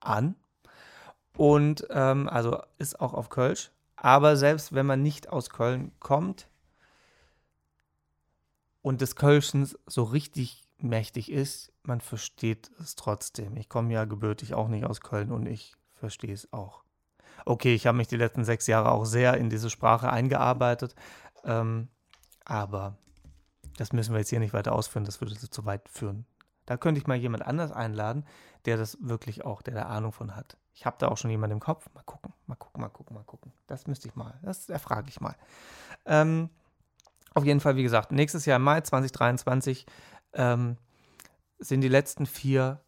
an. Und ähm, also ist auch auf Kölsch. Aber selbst wenn man nicht aus Köln kommt und des Kölschens so richtig mächtig ist, man versteht es trotzdem. Ich komme ja gebürtig auch nicht aus Köln und ich verstehe es auch. Okay, ich habe mich die letzten sechs Jahre auch sehr in diese Sprache eingearbeitet, ähm, aber das müssen wir jetzt hier nicht weiter ausführen, das würde zu weit führen. Da könnte ich mal jemand anders einladen, der das wirklich auch, der da Ahnung von hat. Ich habe da auch schon jemanden im Kopf. Mal gucken, mal gucken, mal gucken, mal gucken. Das müsste ich mal, das erfrage ich mal. Ähm, auf jeden Fall, wie gesagt, nächstes Jahr im Mai 2023 ähm, sind die letzten vier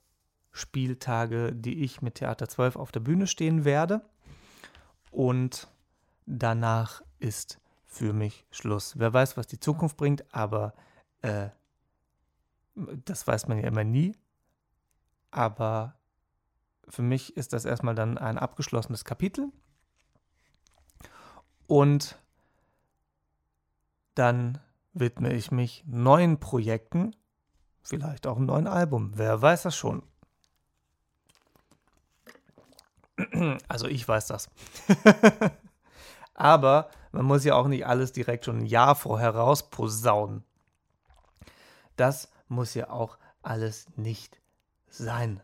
Spieltage, die ich mit Theater 12 auf der Bühne stehen werde. Und danach ist für mich Schluss. Wer weiß, was die Zukunft bringt, aber äh, das weiß man ja immer nie. Aber für mich ist das erstmal dann ein abgeschlossenes Kapitel. Und dann widme ich mich neuen Projekten Vielleicht auch einen neuen Album. Wer weiß das schon? Also ich weiß das. Aber man muss ja auch nicht alles direkt schon ein Jahr vorher rausposaunen. Das muss ja auch alles nicht sein.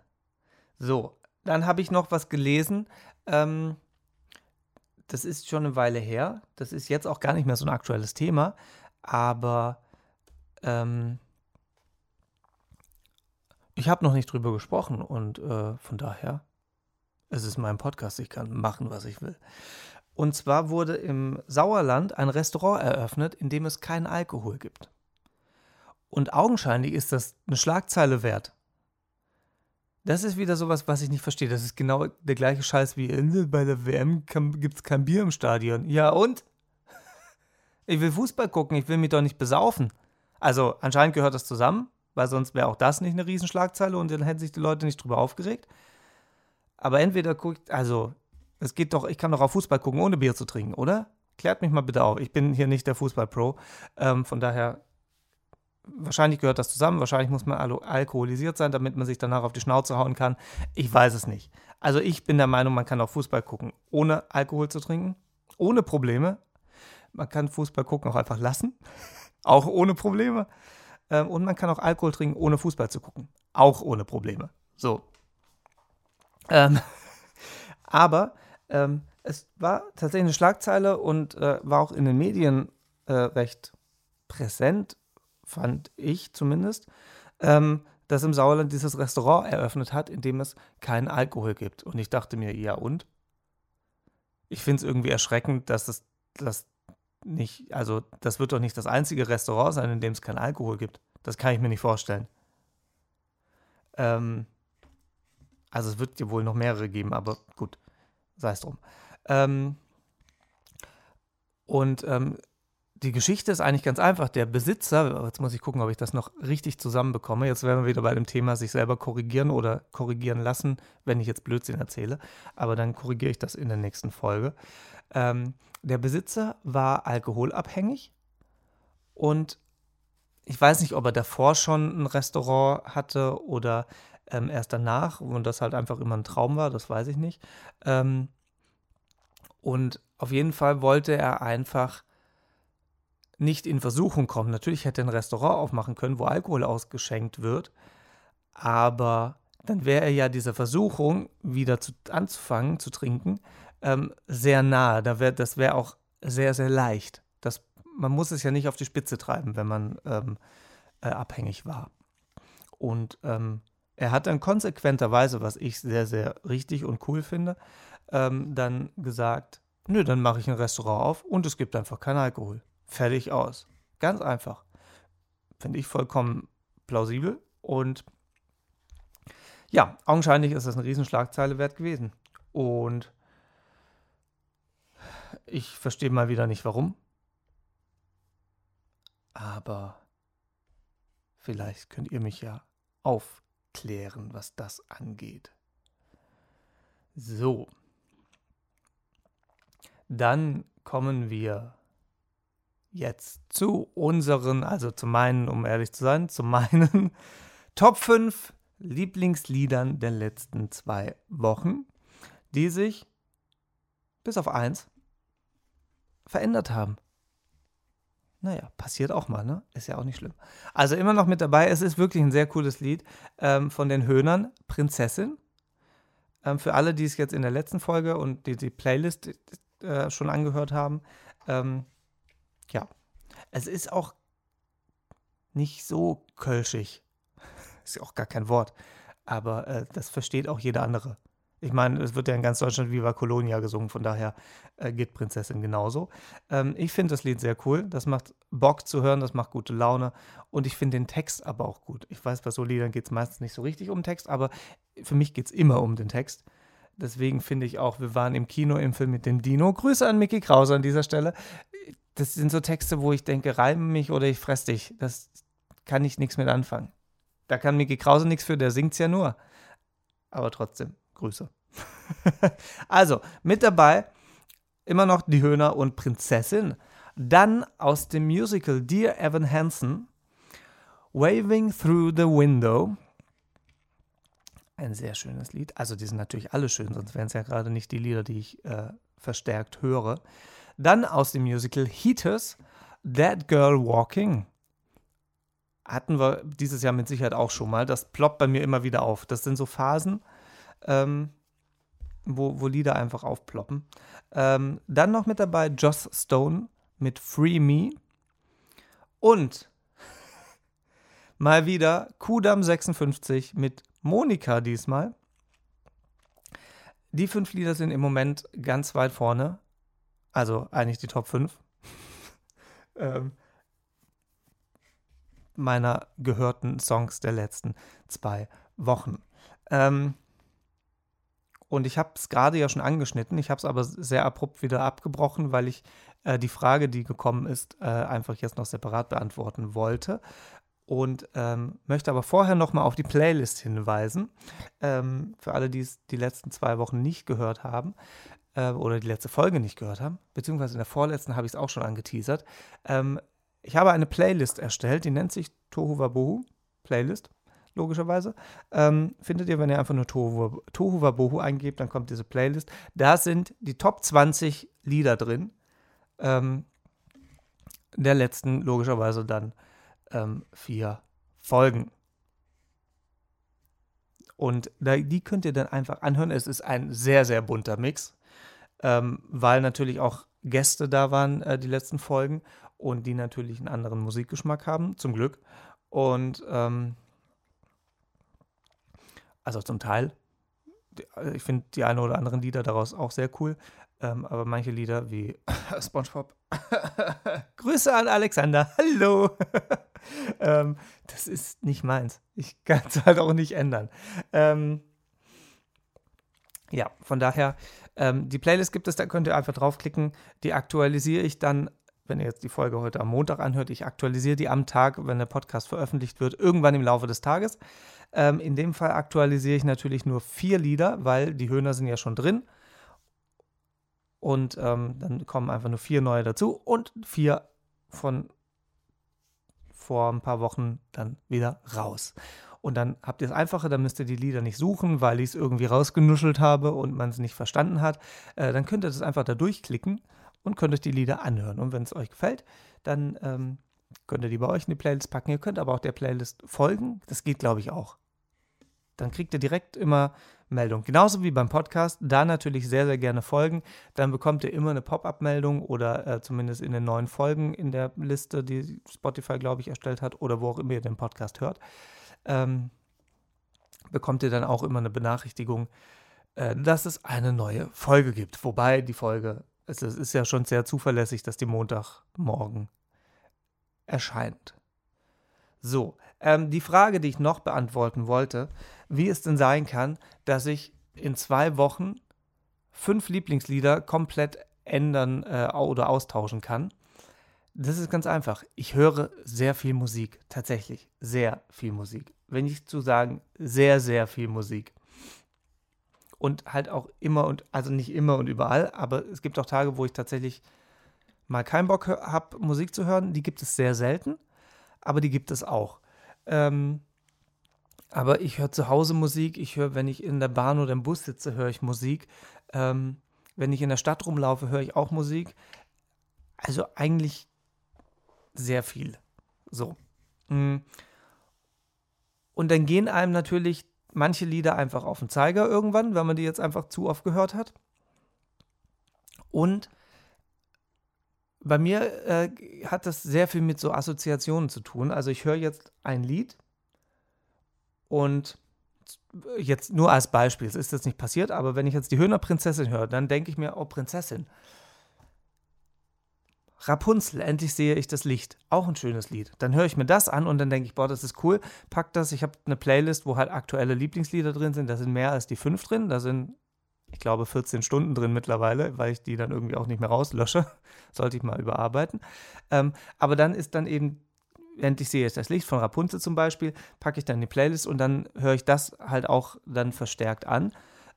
So, dann habe ich noch was gelesen. Ähm, das ist schon eine Weile her. Das ist jetzt auch gar nicht mehr so ein aktuelles Thema. Aber ähm, ich habe noch nicht drüber gesprochen und äh, von daher, es ist mein Podcast, ich kann machen, was ich will. Und zwar wurde im Sauerland ein Restaurant eröffnet, in dem es keinen Alkohol gibt. Und augenscheinlich ist das eine Schlagzeile wert. Das ist wieder sowas, was ich nicht verstehe. Das ist genau der gleiche Scheiß wie bei der WM gibt es kein Bier im Stadion. Ja und? Ich will Fußball gucken, ich will mich doch nicht besaufen. Also anscheinend gehört das zusammen, weil sonst wäre auch das nicht eine Riesenschlagzeile und dann hätten sich die Leute nicht drüber aufgeregt. Aber entweder guckt, also es geht doch, ich kann doch auf Fußball gucken, ohne Bier zu trinken, oder? Klärt mich mal bitte auf. Ich bin hier nicht der Fußball-Pro. Ähm, von daher, wahrscheinlich gehört das zusammen. Wahrscheinlich muss man al alkoholisiert sein, damit man sich danach auf die Schnauze hauen kann. Ich weiß es nicht. Also ich bin der Meinung, man kann auch Fußball gucken, ohne Alkohol zu trinken. Ohne Probleme. Man kann Fußball gucken auch einfach lassen. auch ohne Probleme. Ähm, und man kann auch Alkohol trinken, ohne Fußball zu gucken. Auch ohne Probleme. So. Ähm, aber ähm, es war tatsächlich eine Schlagzeile und äh, war auch in den Medien äh, recht präsent, fand ich zumindest, ähm, dass im Sauerland dieses Restaurant eröffnet hat, in dem es keinen Alkohol gibt. Und ich dachte mir, ja und? Ich finde es irgendwie erschreckend, dass es das nicht, also das wird doch nicht das einzige Restaurant sein, in dem es keinen Alkohol gibt. Das kann ich mir nicht vorstellen. Ähm, also es wird ja wohl noch mehrere geben, aber gut, sei es drum. Ähm, und ähm, die Geschichte ist eigentlich ganz einfach. Der Besitzer, jetzt muss ich gucken, ob ich das noch richtig zusammenbekomme. Jetzt wären wir wieder bei dem Thema sich selber korrigieren oder korrigieren lassen, wenn ich jetzt Blödsinn erzähle. Aber dann korrigiere ich das in der nächsten Folge. Ähm, der Besitzer war alkoholabhängig und ich weiß nicht, ob er davor schon ein Restaurant hatte oder ähm, erst danach und das halt einfach immer ein Traum war, das weiß ich nicht. Ähm, und auf jeden Fall wollte er einfach nicht in Versuchung kommen. Natürlich hätte er ein Restaurant aufmachen können, wo Alkohol ausgeschenkt wird, aber dann wäre er ja dieser Versuchung, wieder zu, anzufangen zu trinken, ähm, sehr nahe. Da wär, das wäre auch sehr, sehr leicht. Das, man muss es ja nicht auf die Spitze treiben, wenn man ähm, äh, abhängig war. Und ähm, er hat dann konsequenterweise, was ich sehr, sehr richtig und cool finde, ähm, dann gesagt, nö, dann mache ich ein Restaurant auf und es gibt einfach keinen Alkohol. Fertig aus. Ganz einfach. Finde ich vollkommen plausibel und ja, augenscheinlich ist das eine Riesenschlagzeile wert gewesen. Und ich verstehe mal wieder nicht warum. Aber vielleicht könnt ihr mich ja aufklären, was das angeht. So. Dann kommen wir jetzt zu unseren, also zu meinen, um ehrlich zu sein, zu meinen Top 5 Lieblingsliedern der letzten zwei Wochen, die sich bis auf eins verändert haben. Naja, passiert auch mal, ne? Ist ja auch nicht schlimm. Also immer noch mit dabei. Es ist wirklich ein sehr cooles Lied ähm, von den Höhnern, Prinzessin. Ähm, für alle, die es jetzt in der letzten Folge und die die Playlist äh, schon angehört haben. Ähm, ja, es ist auch nicht so kölschig. Ist ja auch gar kein Wort. Aber äh, das versteht auch jeder andere. Ich meine, es wird ja in ganz Deutschland Viva Colonia gesungen, von daher äh, geht Prinzessin genauso. Ähm, ich finde das Lied sehr cool. Das macht Bock zu hören, das macht gute Laune. Und ich finde den Text aber auch gut. Ich weiß, bei so Liedern geht es meistens nicht so richtig um Text, aber für mich geht es immer um den Text. Deswegen finde ich auch, wir waren im Kino im Film mit dem Dino. Grüße an Mickey Krause an dieser Stelle. Das sind so Texte, wo ich denke, reim mich oder ich fress dich. Das kann ich nichts mit anfangen. Da kann Mickey Krause nichts für, der singt es ja nur. Aber trotzdem. Grüße. also, mit dabei immer noch die Höhner und Prinzessin. Dann aus dem Musical Dear Evan Hansen, Waving Through the Window. Ein sehr schönes Lied. Also, die sind natürlich alle schön, sonst wären es ja gerade nicht die Lieder, die ich äh, verstärkt höre. Dann aus dem Musical Heaters, That Girl Walking. Hatten wir dieses Jahr mit Sicherheit auch schon mal. Das ploppt bei mir immer wieder auf. Das sind so Phasen, ähm, wo, wo Lieder einfach aufploppen. Ähm, dann noch mit dabei Joss Stone mit Free Me. Und mal wieder Kudam 56 mit Monika diesmal. Die fünf Lieder sind im Moment ganz weit vorne. Also eigentlich die Top 5. ähm, meiner gehörten Songs der letzten zwei Wochen. Ähm, und ich habe es gerade ja schon angeschnitten, ich habe es aber sehr abrupt wieder abgebrochen, weil ich äh, die Frage, die gekommen ist, äh, einfach jetzt noch separat beantworten wollte. Und ähm, möchte aber vorher nochmal auf die Playlist hinweisen. Ähm, für alle, die es die letzten zwei Wochen nicht gehört haben äh, oder die letzte Folge nicht gehört haben, beziehungsweise in der vorletzten habe ich es auch schon angeteasert. Ähm, ich habe eine Playlist erstellt, die nennt sich Tohu Wabohu Playlist logischerweise. Ähm, findet ihr, wenn ihr einfach nur Tohu, Wabohu eingebt, dann kommt diese Playlist. Da sind die Top 20 Lieder drin. Ähm, der letzten, logischerweise dann ähm, vier Folgen. Und da, die könnt ihr dann einfach anhören. Es ist ein sehr, sehr bunter Mix, ähm, weil natürlich auch Gäste da waren, äh, die letzten Folgen, und die natürlich einen anderen Musikgeschmack haben, zum Glück. Und ähm, also zum Teil. Äh, ich finde die eine oder anderen Lieder daraus auch sehr cool. Ähm, aber manche Lieder wie SpongeBob. Grüße an Alexander. Hallo. ähm, das ist nicht meins. Ich kann es halt auch nicht ändern. Ähm, ja, von daher, ähm, die Playlist gibt es, da könnt ihr einfach draufklicken. Die aktualisiere ich dann wenn ihr jetzt die Folge heute am Montag anhört, ich aktualisiere die am Tag, wenn der Podcast veröffentlicht wird, irgendwann im Laufe des Tages. Ähm, in dem Fall aktualisiere ich natürlich nur vier Lieder, weil die Höhner sind ja schon drin. Und ähm, dann kommen einfach nur vier neue dazu und vier von vor ein paar Wochen dann wieder raus. Und dann habt ihr es einfacher, dann müsst ihr die Lieder nicht suchen, weil ich es irgendwie rausgenuschelt habe und man es nicht verstanden hat. Äh, dann könnt ihr das einfach da durchklicken und könnt euch die Lieder anhören. Und wenn es euch gefällt, dann ähm, könnt ihr die bei euch in die Playlist packen. Ihr könnt aber auch der Playlist folgen. Das geht, glaube ich, auch. Dann kriegt ihr direkt immer Meldung. Genauso wie beim Podcast. Da natürlich sehr, sehr gerne folgen. Dann bekommt ihr immer eine Pop-up-Meldung oder äh, zumindest in den neuen Folgen in der Liste, die Spotify, glaube ich, erstellt hat oder wo auch immer ihr den Podcast hört. Ähm, bekommt ihr dann auch immer eine Benachrichtigung, äh, dass es eine neue Folge gibt. Wobei die Folge es ist ja schon sehr zuverlässig, dass die Montagmorgen erscheint. So, ähm, die Frage, die ich noch beantworten wollte, wie es denn sein kann, dass ich in zwei Wochen fünf Lieblingslieder komplett ändern äh, oder austauschen kann. Das ist ganz einfach. Ich höre sehr viel Musik, tatsächlich sehr viel Musik. Wenn ich zu sagen, sehr, sehr viel Musik und halt auch immer und, also nicht immer und überall, aber es gibt auch Tage, wo ich tatsächlich mal keinen Bock habe, Musik zu hören. Die gibt es sehr selten, aber die gibt es auch. Ähm, aber ich höre zu Hause Musik, ich höre, wenn ich in der Bahn oder im Bus sitze, höre ich Musik. Ähm, wenn ich in der Stadt rumlaufe, höre ich auch Musik. Also eigentlich sehr viel. So. Mm. Und dann gehen einem natürlich manche Lieder einfach auf den Zeiger irgendwann, wenn man die jetzt einfach zu oft gehört hat. Und bei mir äh, hat das sehr viel mit so Assoziationen zu tun. Also ich höre jetzt ein Lied und jetzt nur als Beispiel, es ist jetzt nicht passiert, aber wenn ich jetzt die Höhnerprinzessin höre, dann denke ich mir, oh Prinzessin, Rapunzel, endlich sehe ich das Licht. Auch ein schönes Lied. Dann höre ich mir das an und dann denke ich, boah, das ist cool. Pack das. Ich habe eine Playlist, wo halt aktuelle Lieblingslieder drin sind. Da sind mehr als die fünf drin. Da sind, ich glaube, 14 Stunden drin mittlerweile, weil ich die dann irgendwie auch nicht mehr rauslösche. Sollte ich mal überarbeiten. Ähm, aber dann ist dann eben, endlich sehe ich das Licht von Rapunzel zum Beispiel, packe ich dann in die Playlist und dann höre ich das halt auch dann verstärkt an,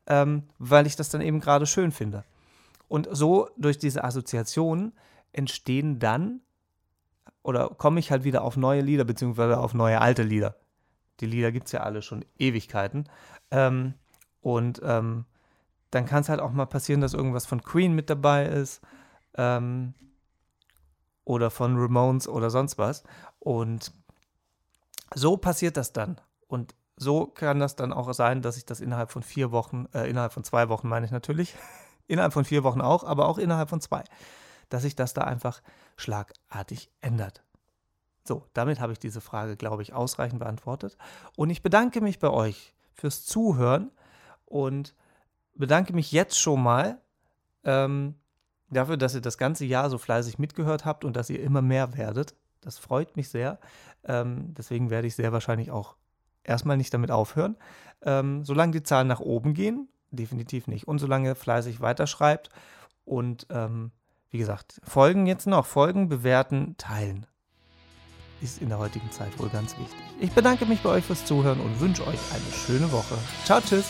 ähm, weil ich das dann eben gerade schön finde. Und so durch diese Assoziationen entstehen dann oder komme ich halt wieder auf neue Lieder, beziehungsweise auf neue alte Lieder. Die Lieder gibt es ja alle schon Ewigkeiten. Ähm, und ähm, dann kann es halt auch mal passieren, dass irgendwas von Queen mit dabei ist. Ähm, oder von Ramones oder sonst was. Und so passiert das dann. Und so kann das dann auch sein, dass sich das innerhalb von vier Wochen, äh, innerhalb von zwei Wochen meine ich natürlich, innerhalb von vier Wochen auch, aber auch innerhalb von zwei, dass sich das da einfach schlagartig ändert. So, damit habe ich diese Frage, glaube ich, ausreichend beantwortet. Und ich bedanke mich bei euch fürs Zuhören und bedanke mich jetzt schon mal ähm, dafür, dass ihr das ganze Jahr so fleißig mitgehört habt und dass ihr immer mehr werdet. Das freut mich sehr. Ähm, deswegen werde ich sehr wahrscheinlich auch erstmal nicht damit aufhören. Ähm, solange die Zahlen nach oben gehen, definitiv nicht. Und solange ihr fleißig weiterschreibt und ähm, wie gesagt, Folgen jetzt noch, Folgen bewerten, teilen. Ist in der heutigen Zeit wohl ganz wichtig. Ich bedanke mich bei euch fürs Zuhören und wünsche euch eine schöne Woche. Ciao, tschüss.